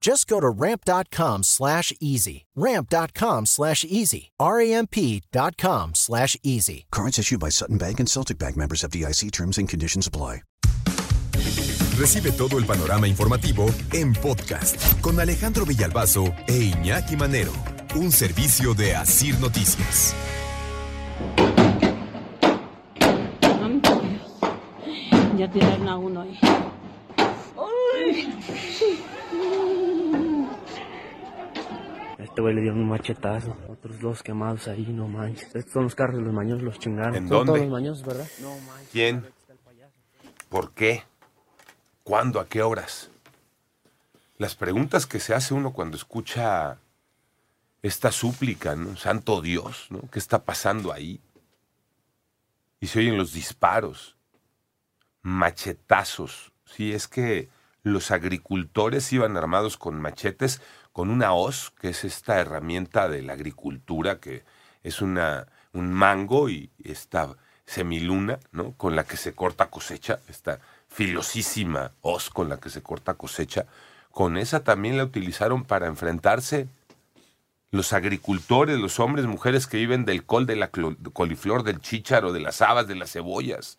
Just go to ramp.com slash easy. Ramp.com slash easy. R-A-M-P.com slash easy. Cards issued by Sutton Bank and Celtic Bank members of DIC terms and conditions apply. Recibe todo el panorama informativo en podcast con Alejandro Villalbazo e Iñaki Manero, un servicio de Asir Noticias. Ya tiraron a uno ahí. Este güey le dio un machetazo. Otros dos quemados ahí, no manches. Estos son los carros de los maños, los chingaron. ¿En dónde? todos los maños, ¿verdad? No manches. ¿Quién? ¿Por qué? ¿Cuándo? ¿A qué horas? Las preguntas que se hace uno cuando escucha esta súplica, ¿no? Santo Dios, ¿no? ¿Qué está pasando ahí? Y se oyen los disparos, machetazos. Sí, es que los agricultores iban armados con machetes, con una hoz, que es esta herramienta de la agricultura, que es una, un mango y esta semiluna, ¿no? Con la que se corta cosecha, esta filosísima hoz con la que se corta cosecha. Con esa también la utilizaron para enfrentarse los agricultores, los hombres, mujeres que viven del col, de la coliflor, del chícharo, de las habas, de las cebollas.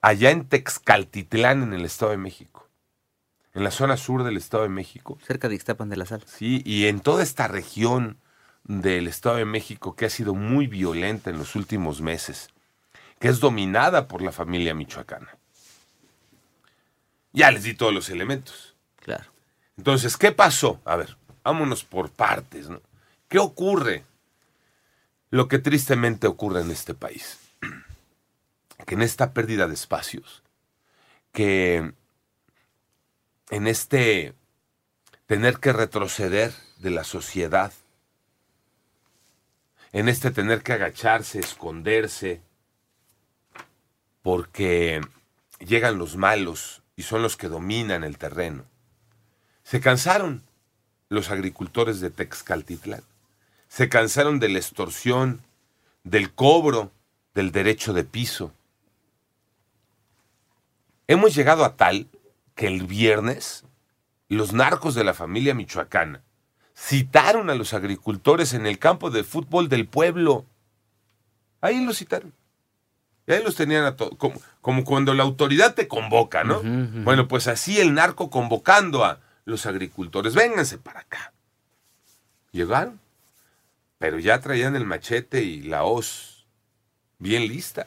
Allá en Texcaltitlán, en el Estado de México. En la zona sur del Estado de México. Cerca de Ixtapan de la Sal. Sí, y en toda esta región del Estado de México que ha sido muy violenta en los últimos meses, que es dominada por la familia michoacana. Ya les di todos los elementos. Claro. Entonces, ¿qué pasó? A ver, vámonos por partes, ¿no? ¿Qué ocurre? Lo que tristemente ocurre en este país. Que en esta pérdida de espacios, que en este tener que retroceder de la sociedad, en este tener que agacharse, esconderse, porque llegan los malos y son los que dominan el terreno. Se cansaron los agricultores de Texcaltitlán. Se cansaron de la extorsión, del cobro del derecho de piso. Hemos llegado a tal que el viernes los narcos de la familia michoacana citaron a los agricultores en el campo de fútbol del pueblo. Ahí los citaron. Y ahí los tenían a todos, como, como cuando la autoridad te convoca, ¿no? Bueno, pues así el narco convocando a los agricultores, vénganse para acá. Llegaron, pero ya traían el machete y la hoz bien lista.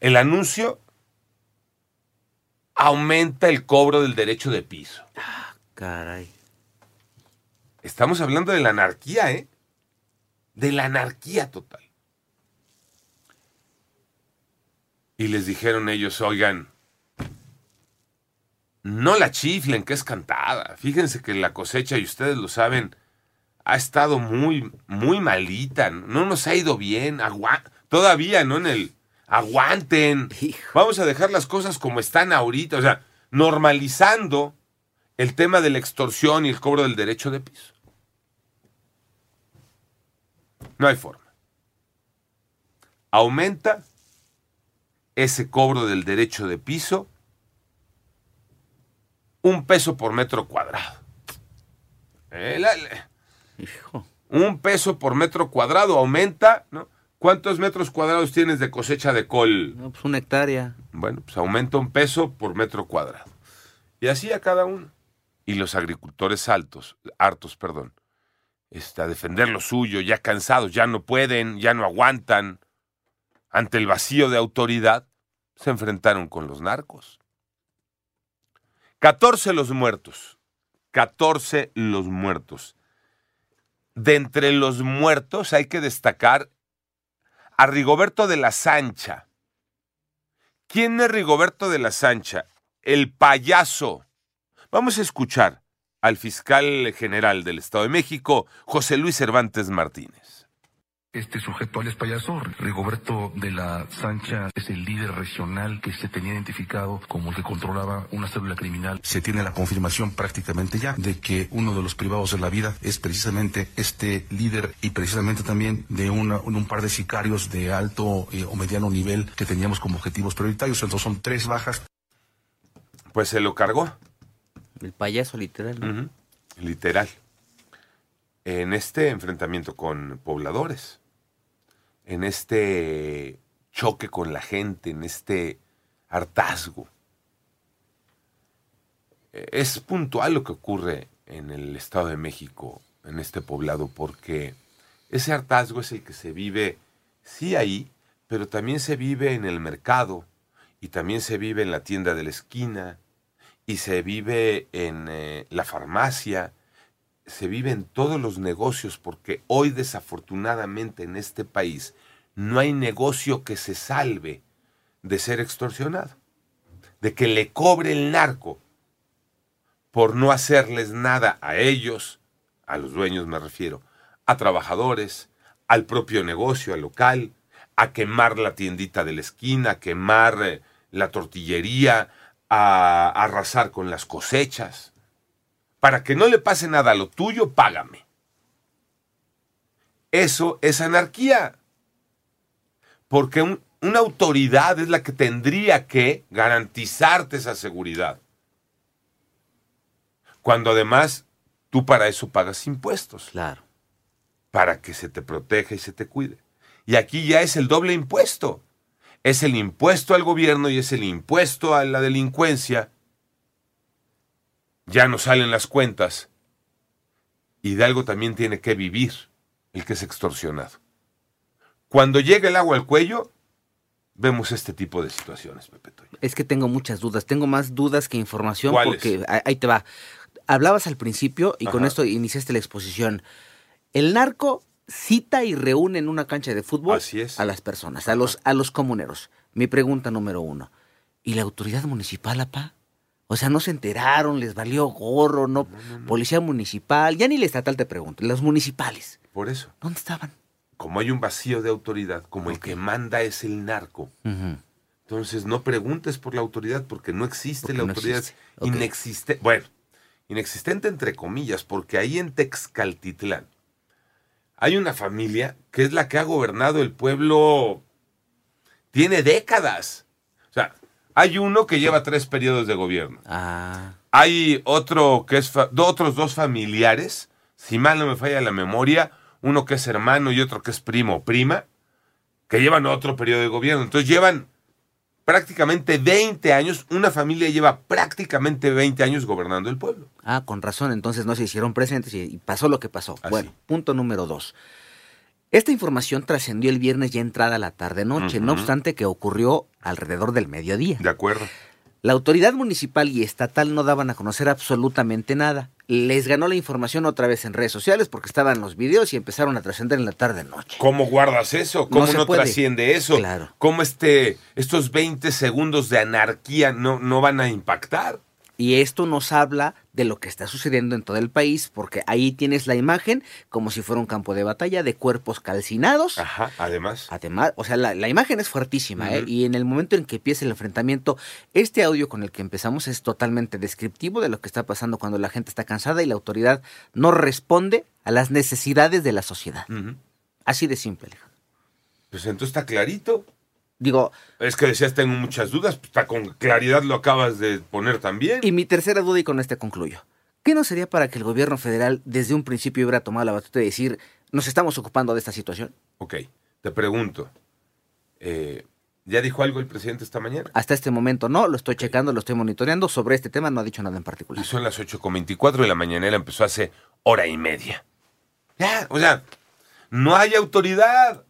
El anuncio aumenta el cobro del derecho de piso. Caray. Estamos hablando de la anarquía, ¿eh? De la anarquía total. Y les dijeron ellos, oigan, no la chiflen, que es cantada. Fíjense que la cosecha, y ustedes lo saben, ha estado muy, muy malita. No nos ha ido bien. Agua Todavía, ¿no? En el... Aguanten. Vamos a dejar las cosas como están ahorita. O sea, normalizando el tema de la extorsión y el cobro del derecho de piso. No hay forma. Aumenta ese cobro del derecho de piso un peso por metro cuadrado. Eh, Hijo. un peso por metro cuadrado aumenta, ¿no? ¿Cuántos metros cuadrados tienes de cosecha de col? No, pues una hectárea. Bueno, pues aumenta un peso por metro cuadrado. Y así a cada uno. Y los agricultores altos, hartos, perdón, este, a defender lo suyo, ya cansados, ya no pueden, ya no aguantan. ante el vacío de autoridad, se enfrentaron con los narcos. 14 los muertos. 14 los muertos. De entre los muertos hay que destacar a Rigoberto de la Sancha. ¿Quién es Rigoberto de la Sancha? El payaso. Vamos a escuchar al fiscal general del Estado de México, José Luis Cervantes Martínez. Este sujeto alias payaso, Rigoberto de la Sancha, es el líder regional que se tenía identificado como el que controlaba una célula criminal. Se tiene la confirmación prácticamente ya de que uno de los privados de la vida es precisamente este líder y precisamente también de una- un par de sicarios de alto eh, o mediano nivel que teníamos como objetivos prioritarios. Entonces son tres bajas. Pues se lo cargó. El payaso literal. Literal. En este enfrentamiento con pobladores, en este choque con la gente, en este hartazgo. Eh, Es puntual lo que ocurre en el Estado de México, en este poblado, porque ese hartazgo es el que se vive, sí ahí, pero también se vive en el mercado, y también se vive en la tienda de la esquina, y se vive en eh, la farmacia, se vive en todos los negocios, porque hoy desafortunadamente en este país no hay negocio que se salve de ser extorsionado, de que le cobre el narco por no hacerles nada a ellos, a los dueños me refiero, a trabajadores, al propio negocio, al local, a quemar la tiendita de la esquina, a quemar eh, la tortillería, a arrasar con las cosechas. Para que no le pase nada a lo tuyo, págame. Eso es anarquía. Porque un- una autoridad es la que tendría que garantizarte esa seguridad. Cuando además tú para eso pagas impuestos Claro. para que se te proteja y se te cuide. Y aquí ya es el doble impuesto. Es el impuesto al gobierno y es el impuesto a la delincuencia. Ya no salen las cuentas. Y de algo también tiene que vivir el que es extorsionado. Cuando llega el agua al cuello, vemos este tipo de situaciones, Pepe Toño. Es que tengo muchas dudas. Tengo más dudas que información porque ahí- ahí te va. Hablabas al principio y con esto iniciaste la exposición. El narco cita y reúne en una cancha de fútbol Así es. a las personas, a los, a los comuneros. Mi pregunta número uno. ¿Y la autoridad municipal, apá? O sea, no se enteraron, les valió gorro, no, policía municipal, ya ni la estatal te pregunto, los municipales, Por eso, ¿dónde estaban? como hay un vacío de autoridad, como el que manda es el narco. Entonces no preguntes por la autoridad porque no existe Porque la no autoridad. existe. Ok. Inexiste, bueno, inexistente entre comillas, porque ahí en Texcaltitlán hay una familia que es la que ha gobernado el pueblo, tiene décadas. Hay uno que lleva tres periodos de gobierno. Ah, Hay otro que es, otros dos familiares, si mal no me falla la memoria, uno que es hermano y otro que es primo o prima, que llevan otro periodo de gobierno. Entonces llevan prácticamente 20 años, una familia lleva prácticamente 20 años gobernando el pueblo. Ah, con razón, entonces no se hicieron presentes y, y pasó lo que pasó. Así. Bueno, punto número dos. Esta información trascendió el viernes ya entrada la tarde-noche, no obstante que ocurrió alrededor del mediodía. ¿De acuerdo? La autoridad municipal y estatal no daban a conocer absolutamente nada. Les ganó la información otra vez en redes sociales porque estaban los videos y empezaron a trascender en la tarde-noche. ¿Cómo guardas eso? ¿Cómo No trasciende eso? Claro. ¿Cómo este, estos 20 segundos de anarquía no, no van a impactar? Y esto nos habla de lo que está sucediendo en todo el país, porque ahí tienes la imagen como si fuera un campo de batalla de cuerpos calcinados. Ajá, además. Además, o sea, la, la imagen es fuertísima, ¿eh? Y en el momento en que empieza el enfrentamiento, este audio con el que empezamos es totalmente descriptivo de lo que está pasando cuando la gente está cansada y la autoridad no responde a las necesidades de la sociedad. Así de simple, Alejandro. Pues entonces está clarito. Digo, Es que decías, tengo muchas dudas, pues está con claridad lo acabas de poner también. y mi tercera duda, y con este concluyo. ¿Qué no sería para que el gobierno federal desde un principio hubiera tomado la batuta y decir, nos estamos ocupando de esta situación? Ok, te pregunto, eh, ¿ya dijo algo el presidente esta mañana? Hasta este momento no, lo estoy checando, lo estoy monitoreando. Sobre este tema no ha dicho nada en particular. Y son las 8.24 y la mañanera empezó hace hora y media. Ya, o sea, no hay autoridad.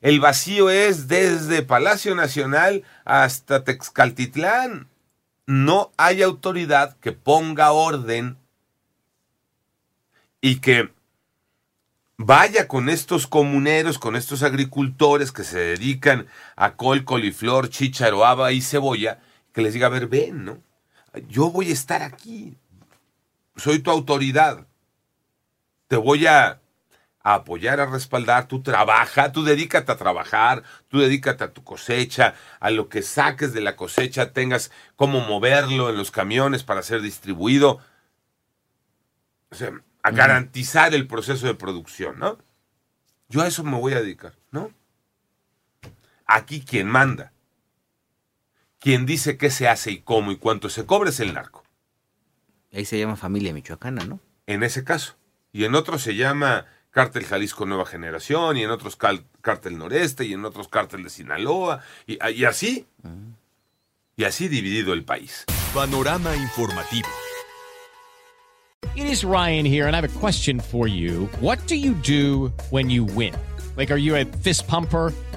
El vacío es desde Palacio Nacional hasta Texcaltitlán. No hay autoridad que ponga orden y que vaya con estos comuneros, con estos agricultores que se dedican a col, coliflor, chícharo, haba y cebolla, que les diga, a ver, ven, ¿no? Yo voy a estar aquí. Soy tu autoridad. Te voy a, apoyar, a respaldar. Tú trabaja, tú dedícate a trabajar, tú dedícate a tu cosecha, a lo que saques de la cosecha, tengas cómo moverlo en los camiones para ser distribuido. O sea, a garantizar el proceso de producción, ¿no? Yo a eso me voy a dedicar, ¿no? Aquí quien manda, quien dice qué se hace y cómo y cuánto se cobra es el narco. Ahí se llama familia michoacana, ¿no? En ese caso. Y en otros se llama Cártel Jalisco Nueva Generación, y en otros Cártel Noreste, y en otros Cártel de Sinaloa, y, y así. Y así dividido el país. Panorama informativo. It is Ryan here, and I have a question for you. What do you do when you win? Like, are you a fist pumper?